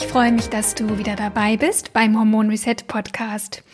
Ich freue mich, dass du wieder dabei bist beim Hormon Reset Podcast.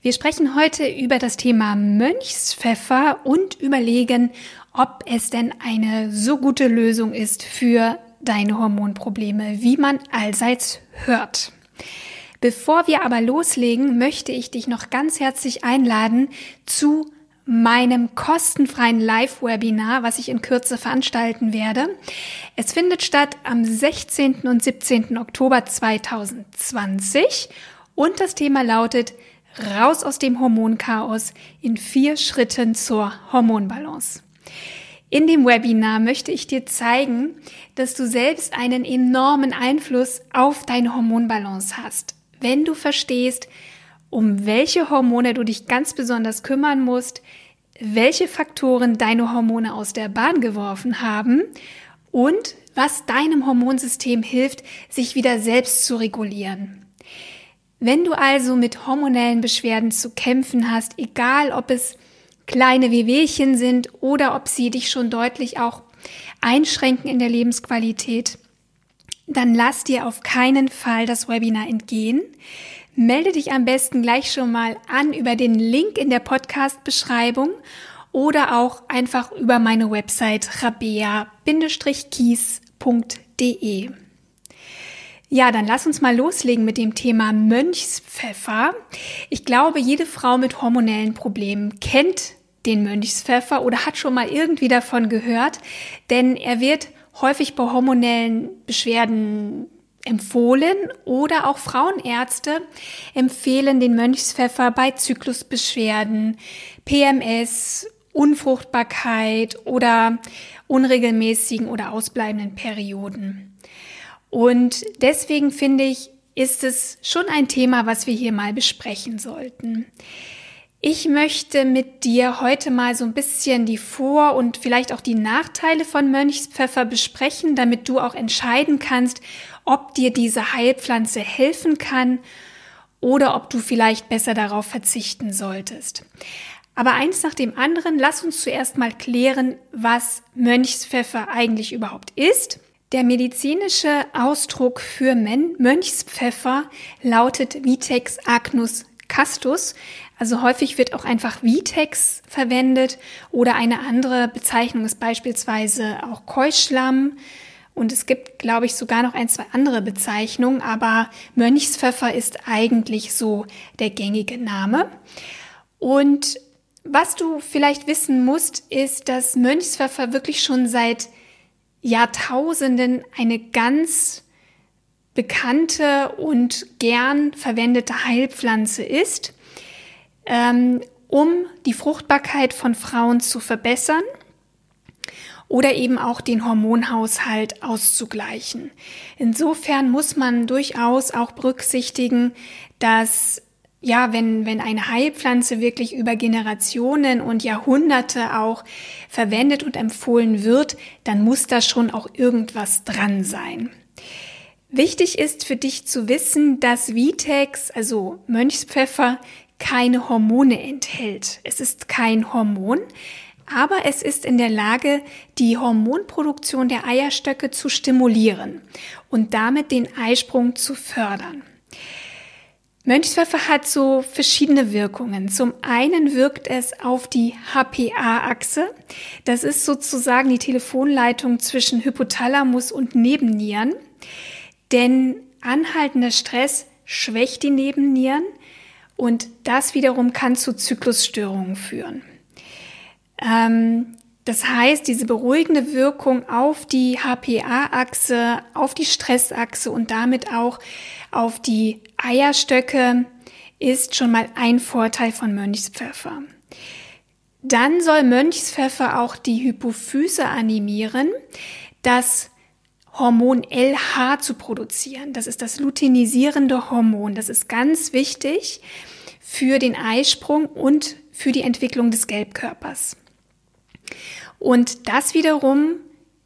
Wir sprechen heute über das Thema Mönchspfeffer und überlegen, ob es denn eine so gute Lösung ist für deine Hormonprobleme, wie man allseits hört. Bevor wir aber loslegen, möchte ich dich noch ganz herzlich einladen zu meinem kostenfreien Live-Webinar, was ich in Kürze veranstalten werde. Es findet statt am 16. und 17. Oktober 2020 und das Thema lautet Raus aus dem Hormonchaos in vier Schritten zur Hormonbalance. In dem Webinar möchte ich dir zeigen, dass du selbst einen enormen Einfluss auf deine Hormonbalance hast, wenn du verstehst, um welche Hormone du dich ganz besonders kümmern musst, welche Faktoren deine Hormone aus der Bahn geworfen haben und was deinem Hormonsystem hilft, sich wieder selbst zu regulieren. Wenn du also mit hormonellen Beschwerden zu kämpfen hast, egal ob es kleine Wehwehchen sind oder ob sie dich schon deutlich auch einschränken in der Lebensqualität, dann lass dir auf keinen Fall das Webinar entgehen. Melde dich am besten gleich schon mal an über den Link in der Podcast-Beschreibung oder auch einfach über meine Website rabea-kies.de. Ja, dann lass uns mal loslegen mit dem Thema Mönchspfeffer. Ich glaube, jede Frau mit hormonellen Problemen kennt den Mönchspfeffer oder hat schon mal irgendwie davon gehört, denn er wird häufig bei hormonellen Beschwerden empfohlen oder auch Frauenärzte empfehlen den Mönchspfeffer bei Zyklusbeschwerden, PMS, Unfruchtbarkeit oder unregelmäßigen oder ausbleibenden Perioden. Und deswegen finde ich, ist es schon ein Thema, was wir hier mal besprechen sollten. Ich möchte mit dir heute mal so ein bisschen die Vor- und vielleicht auch die Nachteile von Mönchspfeffer besprechen, damit du auch entscheiden kannst, ob dir diese Heilpflanze helfen kann oder ob du vielleicht besser darauf verzichten solltest. Aber eins nach dem anderen, lass uns zuerst mal klären, was Mönchspfeffer eigentlich überhaupt ist. Der medizinische Ausdruck für Mönchspfeffer lautet Vitex agnus castus. Also häufig wird auch einfach Vitex verwendet oder eine andere Bezeichnung ist beispielsweise auch Keuschlamm und es gibt, glaube ich, sogar noch ein, zwei andere Bezeichnungen, aber Mönchspfeffer ist eigentlich so der gängige Name. Und was du vielleicht wissen musst, ist, dass Mönchspfeffer wirklich schon seit Jahrtausenden eine ganz bekannte und gern verwendete Heilpflanze ist, ähm, um die Fruchtbarkeit von Frauen zu verbessern oder eben auch den Hormonhaushalt auszugleichen. Insofern muss man durchaus auch berücksichtigen, dass ja, wenn, wenn eine Heilpflanze wirklich über Generationen und Jahrhunderte auch verwendet und empfohlen wird, dann muss da schon auch irgendwas dran sein. Wichtig ist für dich zu wissen, dass Vitex, also Mönchspfeffer, keine Hormone enthält. Es ist kein Hormon, aber es ist in der Lage, die Hormonproduktion der Eierstöcke zu stimulieren und damit den Eisprung zu fördern. Mönchspfeffer hat so verschiedene Wirkungen. Zum einen wirkt es auf die HPA-Achse. Das ist sozusagen die Telefonleitung zwischen Hypothalamus und Nebennieren. Denn anhaltender Stress schwächt die Nebennieren und das wiederum kann zu Zyklusstörungen führen. Ähm, das heißt, diese beruhigende Wirkung auf die HPA-Achse, auf die Stressachse und damit auch auf die Eierstöcke ist schon mal ein Vorteil von Mönchspfeffer. Dann soll Mönchspfeffer auch die Hypophyse animieren. das Hormon LH zu produzieren. Das ist das luteinisierende Hormon. Das ist ganz wichtig für den Eisprung und für die Entwicklung des Gelbkörpers. Und das wiederum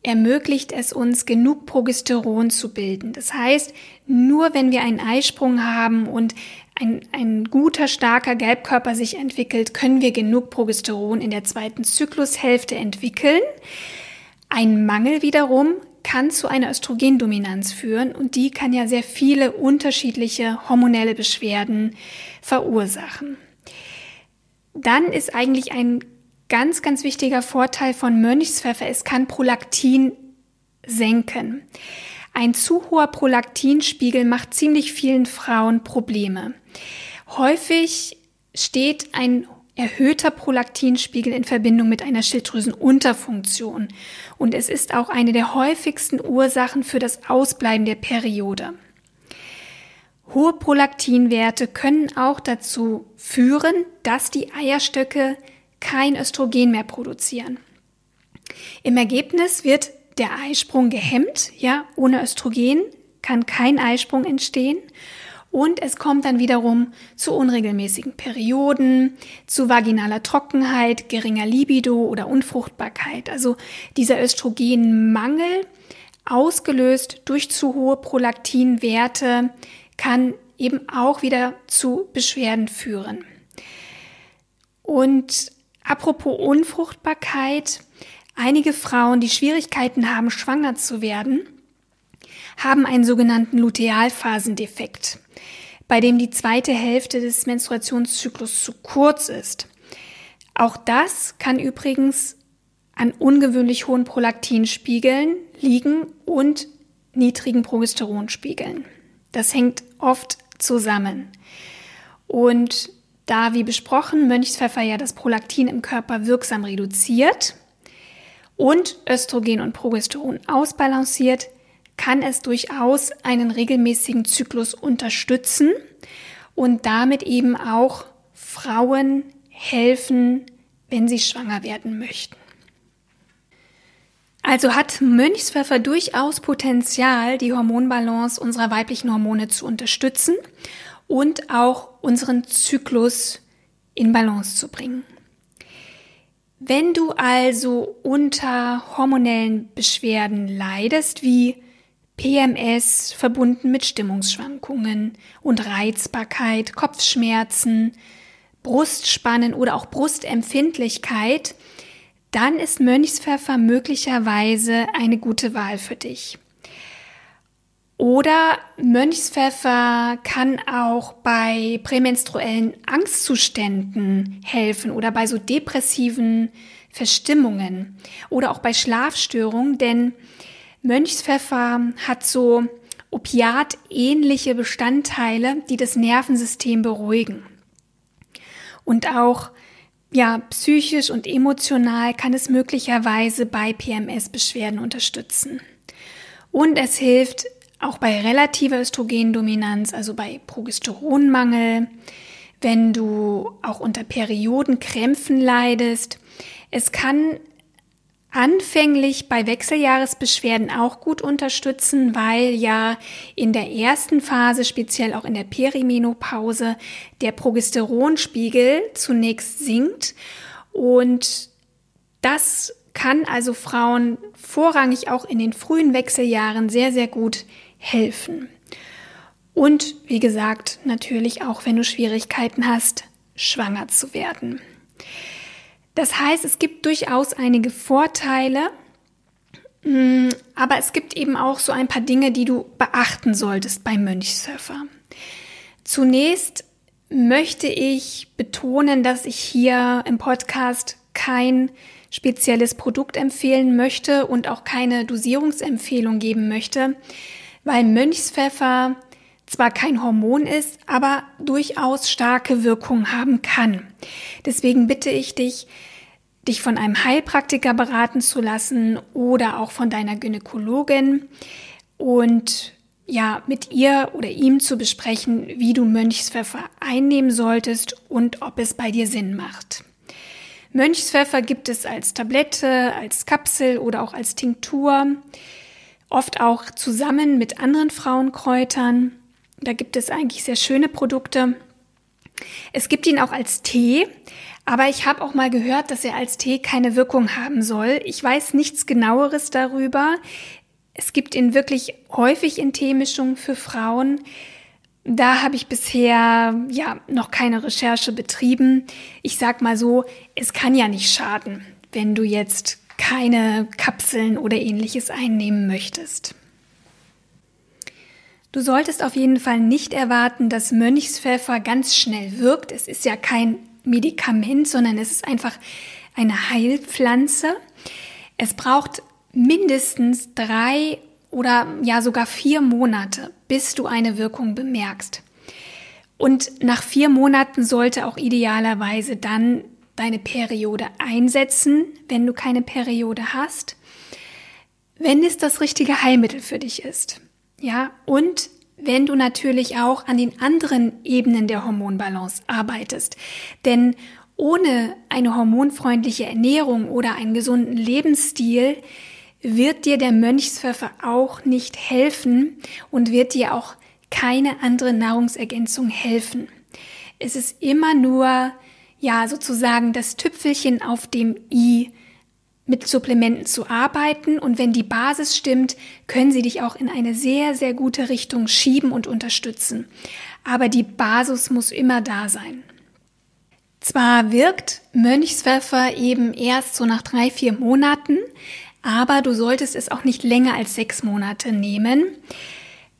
ermöglicht es uns, genug Progesteron zu bilden. Das heißt, nur wenn wir einen Eisprung haben und ein, ein guter, starker Gelbkörper sich entwickelt, können wir genug Progesteron in der zweiten Zyklushälfte entwickeln. Ein Mangel wiederum kann zu einer Östrogendominanz führen und die kann ja sehr viele unterschiedliche hormonelle Beschwerden verursachen. Dann ist eigentlich ein ganz, ganz wichtiger Vorteil von Mönchspfeffer, es kann Prolaktin senken. Ein zu hoher Prolaktinspiegel macht ziemlich vielen Frauen Probleme. Häufig steht ein erhöhter Prolaktinspiegel in Verbindung mit einer Schilddrüsenunterfunktion und es ist auch eine der häufigsten Ursachen für das Ausbleiben der Periode. Hohe Prolaktinwerte können auch dazu führen, dass die Eierstöcke kein Östrogen mehr produzieren. Im Ergebnis wird der Eisprung gehemmt, ja, ohne Östrogen kann kein Eisprung entstehen und es kommt dann wiederum zu unregelmäßigen Perioden, zu vaginaler Trockenheit, geringer Libido oder Unfruchtbarkeit. Also dieser Östrogenmangel, ausgelöst durch zu hohe Prolaktinwerte, kann eben auch wieder zu Beschwerden führen. Und apropos Unfruchtbarkeit, einige Frauen, die Schwierigkeiten haben, schwanger zu werden, haben einen sogenannten Lutealphasendefekt bei dem die zweite Hälfte des Menstruationszyklus zu kurz ist. Auch das kann übrigens an ungewöhnlich hohen Prolaktinspiegeln liegen und niedrigen Progesteronspiegeln. Das hängt oft zusammen. Und da, wie besprochen, Mönchspfeffer ja das Prolaktin im Körper wirksam reduziert und Östrogen und Progesteron ausbalanciert, kann es durchaus einen regelmäßigen Zyklus unterstützen und damit eben auch Frauen helfen, wenn sie schwanger werden möchten. Also hat Mönchspfeffer durchaus Potenzial, die Hormonbalance unserer weiblichen Hormone zu unterstützen und auch unseren Zyklus in Balance zu bringen. Wenn du also unter hormonellen Beschwerden leidest, wie PMS verbunden mit Stimmungsschwankungen und Reizbarkeit, Kopfschmerzen, Brustspannen oder auch Brustempfindlichkeit, dann ist Mönchspfeffer möglicherweise eine gute Wahl für dich. Oder Mönchspfeffer kann auch bei prämenstruellen Angstzuständen helfen oder bei so depressiven Verstimmungen oder auch bei Schlafstörungen, denn Mönchspfeffer hat so opiatähnliche Bestandteile, die das Nervensystem beruhigen. Und auch ja, psychisch und emotional kann es möglicherweise bei PMS-Beschwerden unterstützen. Und es hilft auch bei relativer Östrogendominanz, also bei Progesteronmangel, wenn du auch unter Periodenkrämpfen leidest. Es kann anfänglich bei Wechseljahresbeschwerden auch gut unterstützen, weil ja in der ersten Phase, speziell auch in der Perimenopause, der Progesteronspiegel zunächst sinkt und das kann also Frauen vorrangig auch in den frühen Wechseljahren sehr, sehr gut helfen. Und wie gesagt, natürlich auch, wenn du Schwierigkeiten hast, schwanger zu werden. Das heißt, es gibt durchaus einige Vorteile, mm, aber es gibt eben auch so ein paar Dinge, die du beachten solltest beim Mönchsurfer. Zunächst möchte ich betonen, dass ich hier im Podcast kein spezielles Produkt empfehlen möchte und auch keine Dosierungsempfehlung geben möchte, weil Mönchspfeffer zwar kein Hormon ist, aber durchaus starke Wirkung haben kann. Deswegen bitte ich dich, dich von einem Heilpraktiker beraten zu lassen oder auch von deiner Gynäkologin und ja, mit ihr oder ihm zu besprechen, wie du Mönchspfeffer einnehmen solltest und ob es bei dir Sinn macht. Mönchspfeffer gibt es als Tablette, als Kapsel oder auch als Tinktur, oft auch zusammen mit anderen Frauenkräutern. Da gibt es eigentlich sehr schöne Produkte. Es gibt ihn auch als Tee, aber ich habe auch mal gehört, dass er als Tee keine Wirkung haben soll. Ich weiß nichts genaueres darüber. Es gibt ihn wirklich häufig in Teemischungen für Frauen. Da habe ich bisher ja noch keine Recherche betrieben. Ich sag mal so, es kann ja nicht schaden, wenn du jetzt keine Kapseln oder ähnliches einnehmen möchtest. Du solltest auf jeden Fall nicht erwarten, dass Mönchspfeffer ganz schnell wirkt. Es ist ja kein Medikament, sondern es ist einfach eine Heilpflanze. Es braucht mindestens drei oder ja sogar vier Monate, bis du eine Wirkung bemerkst. Und nach vier Monaten sollte auch idealerweise dann deine Periode einsetzen, wenn du keine Periode hast, wenn es das richtige Heilmittel für dich ist. Ja, und wenn du natürlich auch an den anderen Ebenen der Hormonbalance arbeitest. Denn ohne eine hormonfreundliche Ernährung oder einen gesunden Lebensstil wird dir der Mönchspfeffer auch nicht helfen und wird dir auch keine andere Nahrungsergänzung helfen. Es ist immer nur, ja, sozusagen das Tüpfelchen auf dem i mit Supplementen zu arbeiten und wenn die Basis stimmt, können sie dich auch in eine sehr, sehr gute Richtung schieben und unterstützen. Aber die Basis muss immer da sein. Zwar wirkt Mönchspfeffer eben erst so nach drei, vier Monaten, aber du solltest es auch nicht länger als sechs Monate nehmen.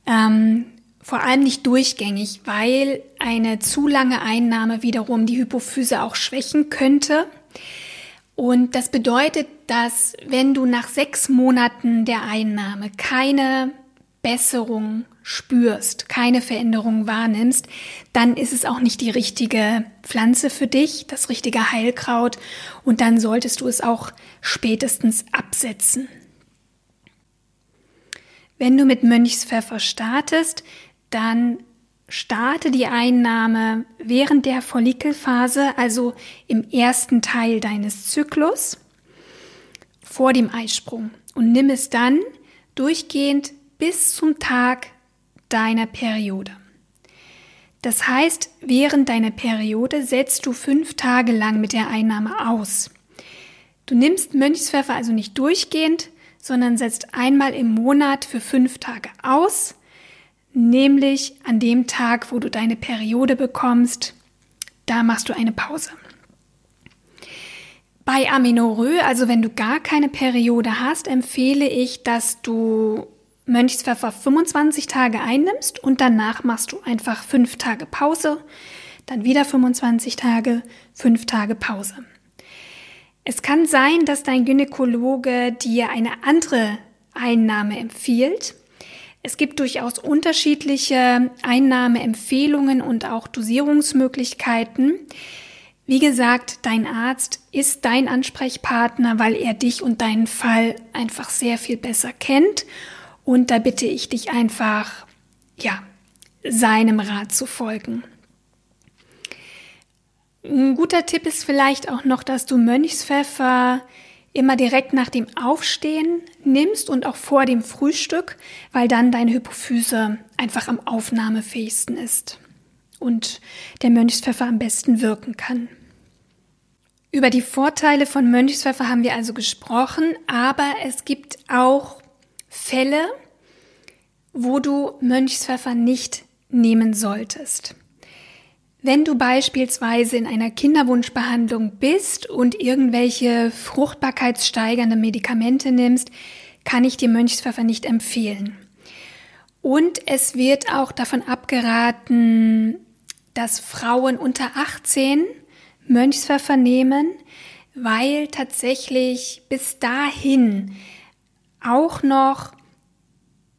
Ähm, vor allem nicht durchgängig, weil eine zu lange Einnahme wiederum die Hypophyse auch schwächen könnte. Und das bedeutet, dass wenn du nach sechs Monaten der Einnahme keine Besserung spürst, keine Veränderung wahrnimmst, dann ist es auch nicht die richtige Pflanze für dich, das richtige Heilkraut und dann solltest du es auch spätestens absetzen. Wenn du mit Mönchspfeffer startest, dann starte die Einnahme während der Follikelphase, also im ersten Teil deines Zyklus, vor dem Eisprung und nimm es dann durchgehend bis zum Tag deiner Periode. Das heißt, während deiner Periode setzt du fünf Tage lang mit der Einnahme aus. Du nimmst Mönchspfeffer also nicht durchgehend, sondern setzt einmal im Monat für fünf Tage aus, nämlich an dem Tag, wo du deine Periode bekommst, da machst du eine Pause. Bei Aminorö, also wenn du gar keine Periode hast, empfehle ich, dass du Mönchspfeffer 25 Tage einnimmst und danach machst du einfach fünf Tage Pause, dann wieder 25 Tage, fünf Tage Pause. Es kann sein, dass dein Gynäkologe dir eine andere Einnahme empfiehlt. Es gibt durchaus unterschiedliche Einnahmeempfehlungen und auch Dosierungsmöglichkeiten. Wie gesagt, dein Arzt ist dein Ansprechpartner, weil er dich und deinen Fall einfach sehr viel besser kennt und da bitte ich dich einfach, ja, seinem Rat zu folgen. Ein guter Tipp ist vielleicht auch noch, dass du Mönchspfeffer immer direkt nach dem Aufstehen nimmst und auch vor dem Frühstück, weil dann deine Hypophyse einfach am aufnahmefähigsten ist und der Mönchspfeffer am besten wirken kann. Über die Vorteile von Mönchspfeffer haben wir also gesprochen, aber es gibt auch Fälle, wo du Mönchspfeffer nicht nehmen solltest. Wenn du beispielsweise in einer Kinderwunschbehandlung bist und irgendwelche fruchtbarkeitssteigernde Medikamente nimmst, kann ich dir Mönchspfeffer nicht empfehlen. Und es wird auch davon abgeraten, dass Frauen unter 18 Mönchspfeffer nehmen, weil tatsächlich bis dahin auch noch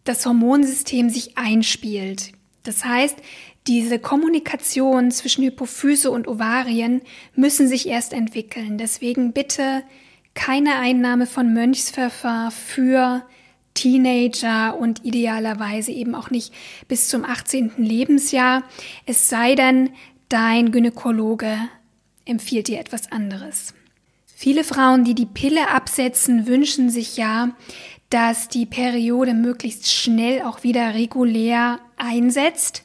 das Hormonsystem sich einspielt. Das heißt, diese Kommunikation zwischen Hypophyse und Ovarien müssen sich erst entwickeln. Deswegen bitte keine Einnahme von Mönchspfeffer für Teenager und idealerweise eben auch nicht bis zum 18. Lebensjahr. Es sei denn, dein Gynäkologe empfiehlt dir etwas anderes. Viele Frauen, die die Pille absetzen, wünschen sich ja, dass die Periode möglichst schnell auch wieder regulär einsetzt.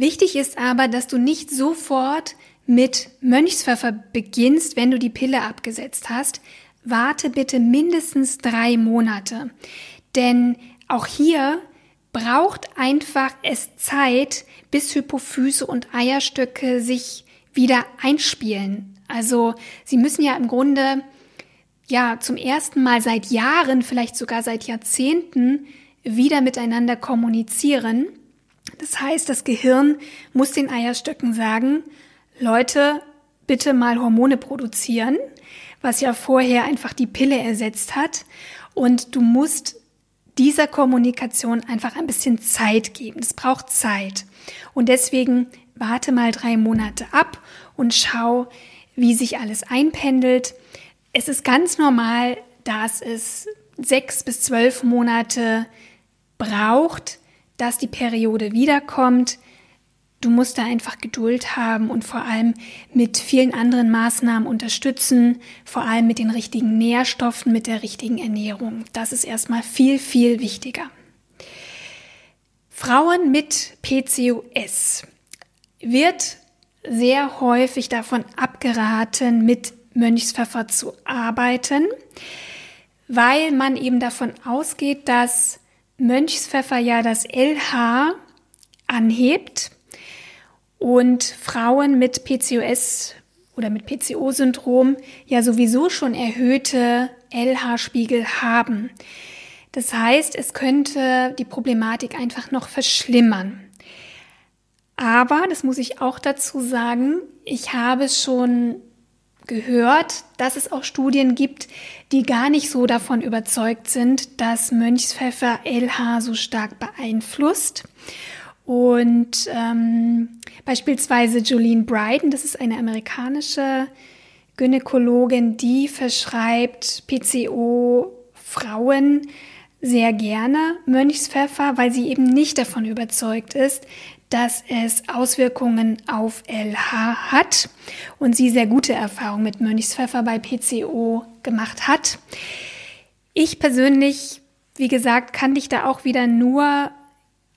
Wichtig ist aber, dass du nicht sofort mit Mönchspfeffer beginnst, wenn du die Pille abgesetzt hast. Warte bitte mindestens drei Monate. Denn auch hier braucht einfach es Zeit, bis Hypophyse und Eierstöcke sich wieder einspielen. Also sie müssen ja im Grunde ja zum ersten Mal seit Jahren, vielleicht sogar seit Jahrzehnten wieder miteinander kommunizieren. Das heißt, das Gehirn muss den Eierstöcken sagen, Leute, bitte mal Hormone produzieren, was ja vorher einfach die Pille ersetzt hat. Und du musst dieser Kommunikation einfach ein bisschen Zeit geben. Es braucht Zeit. Und deswegen warte mal drei Monate ab und schau, wie sich alles einpendelt. Es ist ganz normal, dass es sechs bis zwölf Monate braucht, dass die Periode wiederkommt. Du musst da einfach Geduld haben und vor allem mit vielen anderen Maßnahmen unterstützen, vor allem mit den richtigen Nährstoffen, mit der richtigen Ernährung. Das ist erstmal viel, viel wichtiger. Frauen mit PCOS wird sehr häufig davon abgeraten, mit Mönchspfeffer zu arbeiten, weil man eben davon ausgeht, dass Mönchspfeffer ja das LH anhebt und Frauen mit PCOS oder mit PCO-Syndrom ja sowieso schon erhöhte LH-Spiegel haben. Das heißt, es könnte die Problematik einfach noch verschlimmern. Aber, das muss ich auch dazu sagen, ich habe schon gehört, dass es auch Studien gibt, die gar nicht so davon überzeugt sind, dass Mönchspfeffer LH so stark beeinflusst. Und ähm, beispielsweise Jolene Bryden, das ist eine amerikanische Gynäkologin, die verschreibt PCO Frauen sehr gerne Mönchspfeffer, weil sie eben nicht davon überzeugt ist, dass es Auswirkungen auf LH hat und sie sehr gute Erfahrungen mit Mönchspfeffer bei PCO gemacht hat. Ich persönlich, wie gesagt, kann dich da auch wieder nur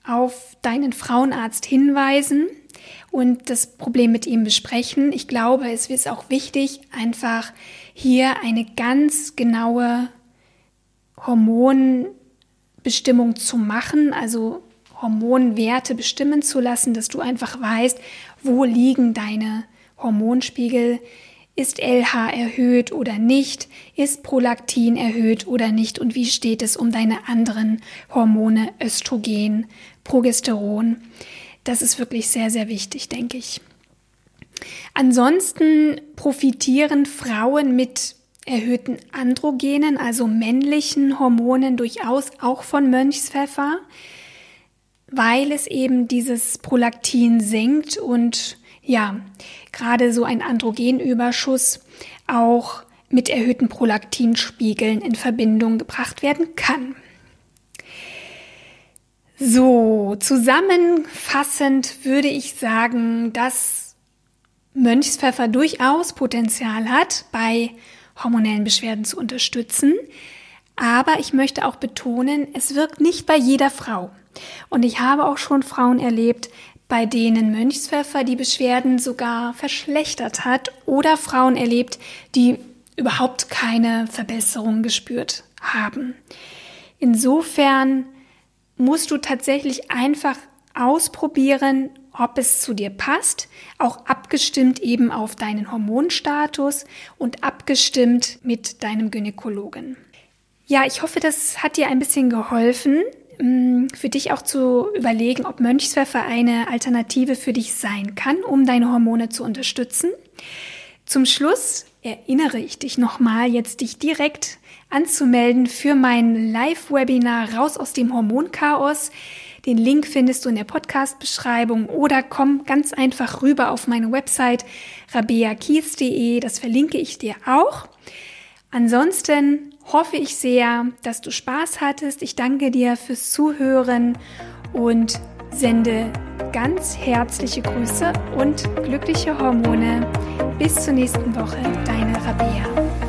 auf deinen Frauenarzt hinweisen und das Problem mit ihm besprechen. Ich glaube, es ist auch wichtig, einfach hier eine ganz genaue Hormonbestimmung zu machen, also Hormonwerte bestimmen zu lassen, dass du einfach weißt, wo liegen deine Hormonspiegel, ist LH erhöht oder nicht, ist Prolaktin erhöht oder nicht und wie steht es um deine anderen Hormone, Östrogen, Progesteron. Das ist wirklich sehr, sehr wichtig, denke ich. Ansonsten profitieren Frauen mit erhöhten Androgenen, also männlichen Hormonen, durchaus auch von Mönchspfeffer, weil es eben dieses Prolaktin senkt und ja, gerade so ein Androgenüberschuss auch mit erhöhten Prolaktinspiegeln in Verbindung gebracht werden kann. So, zusammenfassend würde ich sagen, dass Mönchspfeffer durchaus Potenzial hat, bei hormonellen Beschwerden zu unterstützen. Aber ich möchte auch betonen, es wirkt nicht bei jeder Frau. Und ich habe auch schon Frauen erlebt, bei denen Mönchspfeffer die Beschwerden sogar verschlechtert hat oder Frauen erlebt, die überhaupt keine Verbesserung gespürt haben. Insofern musst du tatsächlich einfach ausprobieren, ob es zu dir passt, auch abgestimmt eben auf deinen Hormonstatus und abgestimmt mit deinem Gynäkologen. Ja, ich hoffe, das hat dir ein bisschen geholfen, für dich auch zu überlegen, ob Mönchspfeffer eine Alternative für dich sein kann, um deine Hormone zu unterstützen. Zum Schluss erinnere ich dich nochmal, jetzt dich direkt anzumelden für mein Live-Webinar Raus aus dem Hormonchaos. Den Link findest du in der Podcast-Beschreibung oder komm ganz einfach rüber auf meine Website rabeakies.de. Das verlinke ich dir auch. Ansonsten hoffe ich sehr, dass du Spaß hattest. Ich danke dir fürs Zuhören und sende ganz herzliche Grüße und glückliche Hormone. Bis zur nächsten Woche, deine Rabea.